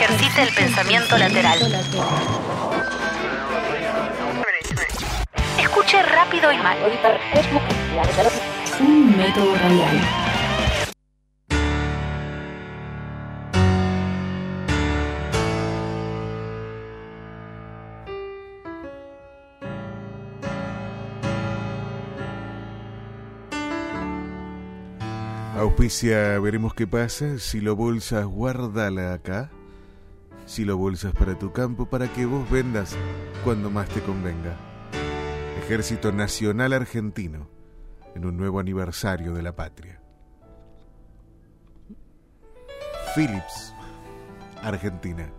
ejercite el pensamiento lateral. Escuche rápido y mal. Un método radial. Auspicia, veremos qué pasa. Si lo bolsas, guárdala acá. Si lo bolsas para tu campo, para que vos vendas cuando más te convenga. Ejército Nacional Argentino, en un nuevo aniversario de la patria. Philips, Argentina.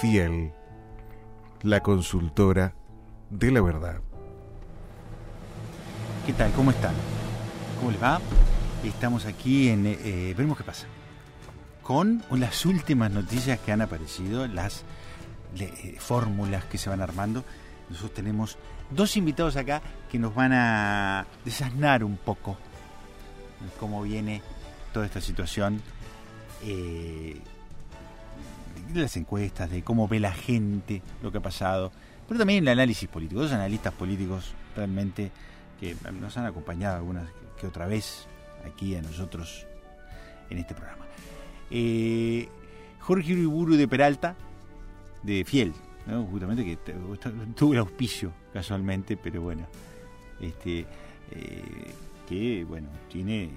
Fiel, la consultora de la verdad. ¿Qué tal? ¿Cómo están? ¿Cómo les va? Estamos aquí en eh, Veremos qué pasa. Con las últimas noticias que han aparecido, las eh, fórmulas que se van armando. Nosotros tenemos dos invitados acá que nos van a desasnar un poco cómo viene toda esta situación. Eh, las encuestas, de cómo ve la gente lo que ha pasado, pero también el análisis político. Dos analistas políticos realmente que nos han acompañado algunas que otra vez aquí a nosotros en este programa. Eh, Jorge Uriburu de Peralta, de Fiel, justamente que tuvo el auspicio casualmente, pero bueno, este, eh, que bueno, tiene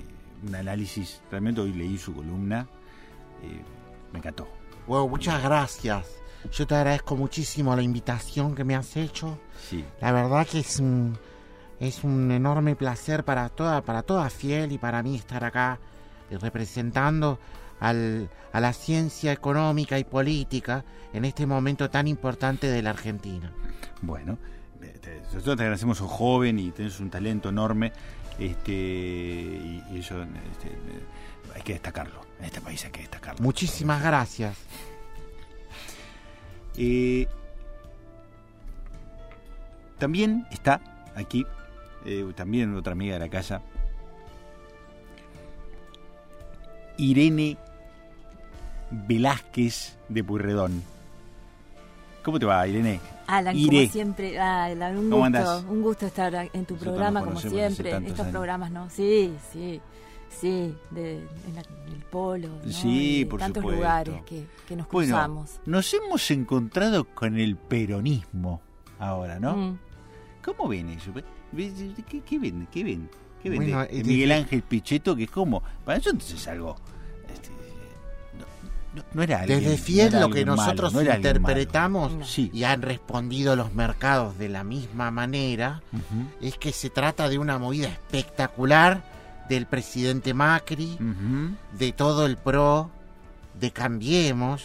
un análisis, realmente hoy leí su columna, eh, me encantó. Bueno, muchas gracias. Yo te agradezco muchísimo la invitación que me has hecho. Sí. La verdad que es un, es un enorme placer para toda, para toda Fiel y para mí estar acá representando al, a la ciencia económica y política en este momento tan importante de la Argentina. Bueno, nosotros te agradecemos, sos joven y tienes un talento enorme, este, y, eso este, hay que destacarlo, en este país hay que destacarlo. Muchísimas gracias. Eh, también está aquí, eh, también otra amiga de la casa, Irene Velázquez de Purredón. ¿Cómo te va, Irene? Alan, Iré. como siempre, Alan, un ¿Cómo gusto, andás? un gusto estar en tu Nosotros programa como siempre, en estos años. programas, ¿no? Sí, sí, sí, de, en la- en el polo, ¿no? Sí, por tantos supuesto. lugares que, que nos Bueno, cruzamos. nos hemos encontrado con el peronismo ahora, ¿no? Mm. ¿Cómo ven eso? ¿Qué, qué ven? ¿Qué ven? ¿Qué ven Bueno, de- de de- Miguel Ángel Pichetto? Que es como, para nosotros es algo... no, era alguien- Desde no Fiel era lo que malo, nosotros no interpretamos. Sí. y han respondido los mercados de la misma manera es que se trata de una movida espectacular del presidente Macri, de todo el PRO, de Cambiemos,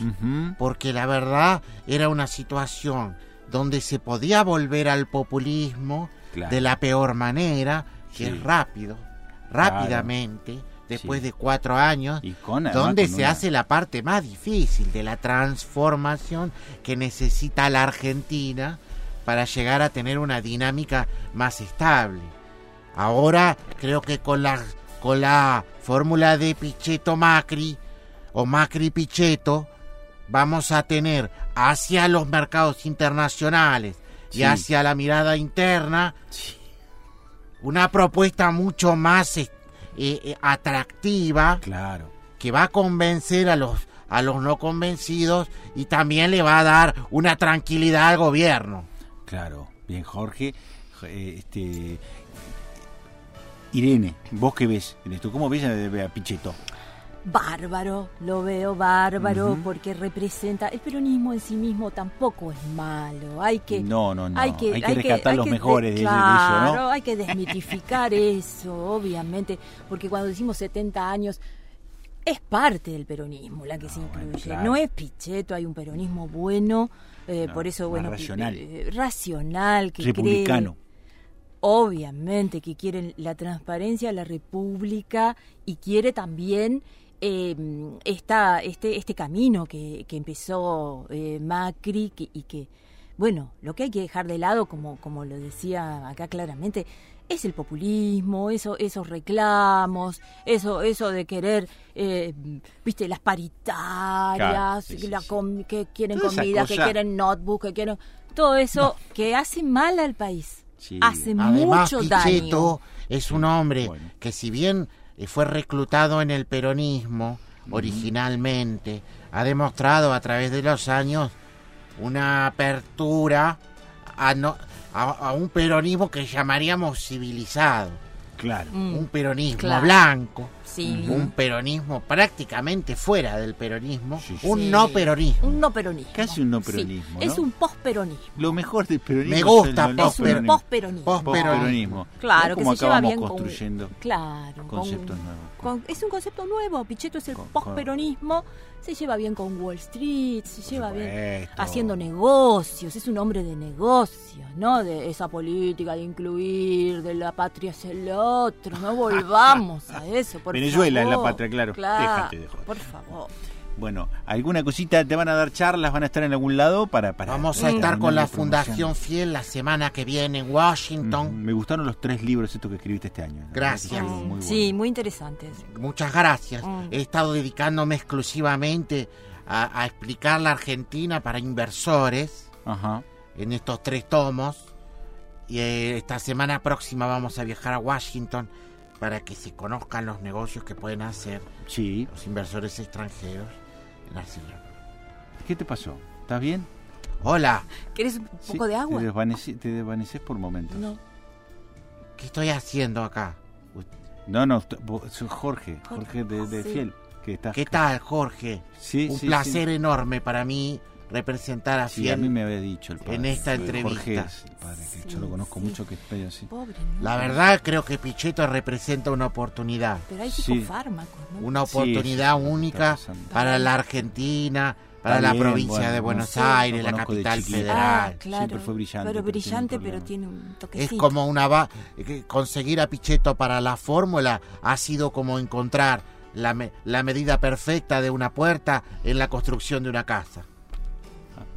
porque la verdad era una situación donde se podía volver al populismo Claro. de la peor manera, que Sí. es rápido, rápidamente, después Sí. de cuatro años, Y con, además, donde con se una- hace la parte más difícil de la transformación que necesita la Argentina para llegar a tener una dinámica más estable. Ahora creo que con la con la fórmula de Pichetto Macri o Macri Pichetto vamos a tener hacia los mercados internacionales y Sí. hacia la mirada interna Sí, una propuesta mucho más eh, eh, atractiva claro. que va a convencer a los a los no convencidos y también le va a dar una tranquilidad al gobierno. Claro, bien Jorge, Eh, este Irene, vos qué ves en esto, ¿cómo ves a, a Pichetto? Bárbaro, lo veo bárbaro porque representa, el peronismo en sí mismo tampoco es malo, hay que... No, no, no, Hay que, rescatar hay los que mejores de- claro, eso, ¿no? hay que desmitificar eso, obviamente, porque cuando decimos 70 años es parte del peronismo la que se No, incluye, claro. no es Pichetto, hay un peronismo bueno, eh, No, por eso bueno, racional. eh, racional, que Republicano. cree, obviamente que quiere la transparencia, la república y quiere también eh, esta, este, este camino que, que empezó eh, Macri que- y que, bueno, lo que hay que dejar de lado, como, como lo decía acá claramente, es el populismo, eso, esos reclamos, eso, eso de querer, eh, viste, las paritarias, Claro, sí, sí, la sí. com- que quieren comida, que quieren notebook, que quieren todo eso que hace mal al país, Sí. hace Además, mucho Pichetto daño. es un hombre Bueno. que si bien fue reclutado en el peronismo originalmente, ha demostrado a través de los años una apertura a, no- a, a un peronismo que llamaríamos civilizado, Claro. Mm, un peronismo claro. blanco, sí. un peronismo prácticamente fuera del peronismo, Sí, sí. un Sí. no peronismo. Un no peronismo. Casi un no Sí, peronismo, Es ¿no? un posperonismo. Lo mejor del peronismo Me es gusta el no Es un Posperonismo. posperonismo. Claro, ¿Ves que se lleva acá vamos bien con- construyendo Claro. conceptos con- nuevos. con- es un concepto nuevo. Pichetto es el Con- posperonismo. Se lleva bien con Wall Street, se lleva bien haciendo negocios. Es un hombre de negocios, ¿no? De esa política de incluir, de la patria es el otro. No volvamos a eso, por Venezuela es la patria, claro. Claro, Déjate de joder. Por favor. Bueno, alguna cosita, te van a dar charlas, van a estar en algún lado para... para Vamos a estar con la. Fundación Fiel la semana que viene en Mm, Washington. Me gustaron los tres libros estos que escribiste este año. Gracias. muy Sí, buenos. muy interesantes. Muchas gracias. Mm. He estado dedicándome exclusivamente a, a explicar la Argentina para inversores Ajá. en estos tres tomos. Y eh, esta semana próxima vamos a viajar a Washington para que se conozcan los negocios que pueden hacer Sí. los inversores extranjeros ¿Qué te pasó? ¿Estás bien? Hola, ¿Querés un Sí, poco de agua? Te, desvanece- te desvaneces por momentos. No. ¿qué estoy haciendo acá? No, no, Jorge, Jorge de, de Sí. Fiel, que está... ¿Qué tal, Jorge? Sí, Un sí, placer sí. enorme para mí representar a Sí, Fiel. a mí me había dicho el padre. en esta Eh, entrevista. Jorge es el padre, que yo Sí, lo conozco sí. mucho, que es así. Pobre, ¿no? La verdad creo que Pichetto representa una oportunidad. Pero hay psicofármacos, ¿no? Una oportunidad única para la Argentina, para la provincia bueno, de no Buenos sé, Aires, la capital federal. Ah, claro. Siempre fue brillante, Pero pero tiene un brillante, pero tiene un Es toquecito. como una va que conseguir a Pichetto para la fórmula ha sido como encontrar la, me- la medida perfecta de una puerta en la construcción de una casa.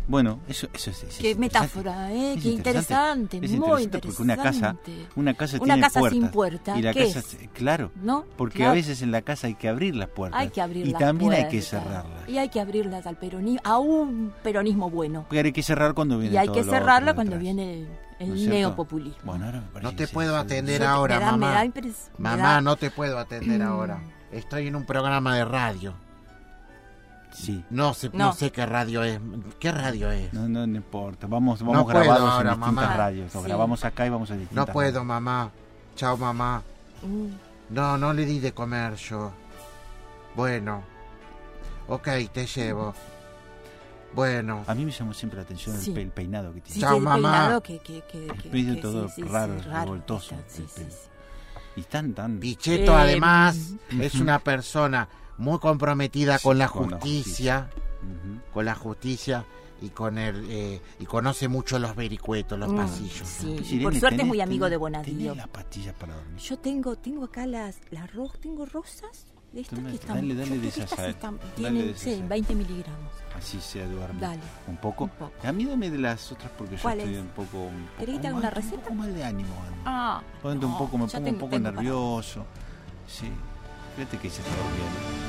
Bueno, eso, eso es, Qué metáfora, ¿eh? Es Qué interesante, Es muy interesante porque una casa, una casa Una tiene casa puertas. sin puerta, Y la ¿qué casa, es? claro, ¿No? porque Claro. a veces en la casa hay que abrir las puertas. Hay que abrir Y las también hay que cerrarlas. Y hay que abrirlas al peronismo, a un peronismo bueno. Porque hay que cerrar cuando viene Y hay todo que cerrarla cuando detrás. viene el, neopopulismo. Bueno, ahora me parece No te puedo sí, atender ahora, me da- me mamá. Mamá, da- no te puedo atender ahora. Estoy en un programa de radio. Sí. No sé, no. No. sé qué radio es. ¿Qué radio es? No, no, no importa. Vamos, vamos No puedo grabados ahora, en distintas mamá. radios. Lo Sí. grabamos acá y vamos a No distintas puedo, radios. mamá. Chao, mamá. Mm, No, no le di de comer yo. Bueno. Ok, te llevo. Bueno. A mí me llamó siempre la atención el Sí. pe- el, peinado que tiene. Sí, Chao, el mamá. peinado que, que, que, que- que todo raro, revoltoso, el. Y tan, tan... Pichetto, Eh, además, es una persona muy comprometida Sí, con la con la justicia. Con la justicia y con el. eh, y conoce mucho los vericuetos, los Mm, pasillos. sí. Irene, por suerte es muy amigo tenés- de Bonadío. tenés las pastillas para dormir. Yo tengo, tengo acá las, las ro- tengo rosas de estas que están. dale, dale de esas estas a- están- dale tienen, de esas sí, a- 20 miligramos. Así se duerme. Dale. ¿Un poco? Un poco. A mí dame de las otras porque yo ¿Cuál estoy es? un poco... Un poco ¿Querés que te haga mal- una receta? Un poco mal de ánimo. ando. Ah, Ponte un no, poco, me pongo un poco tengo para- nervioso. Sí. Fíjate que se está durmiendo.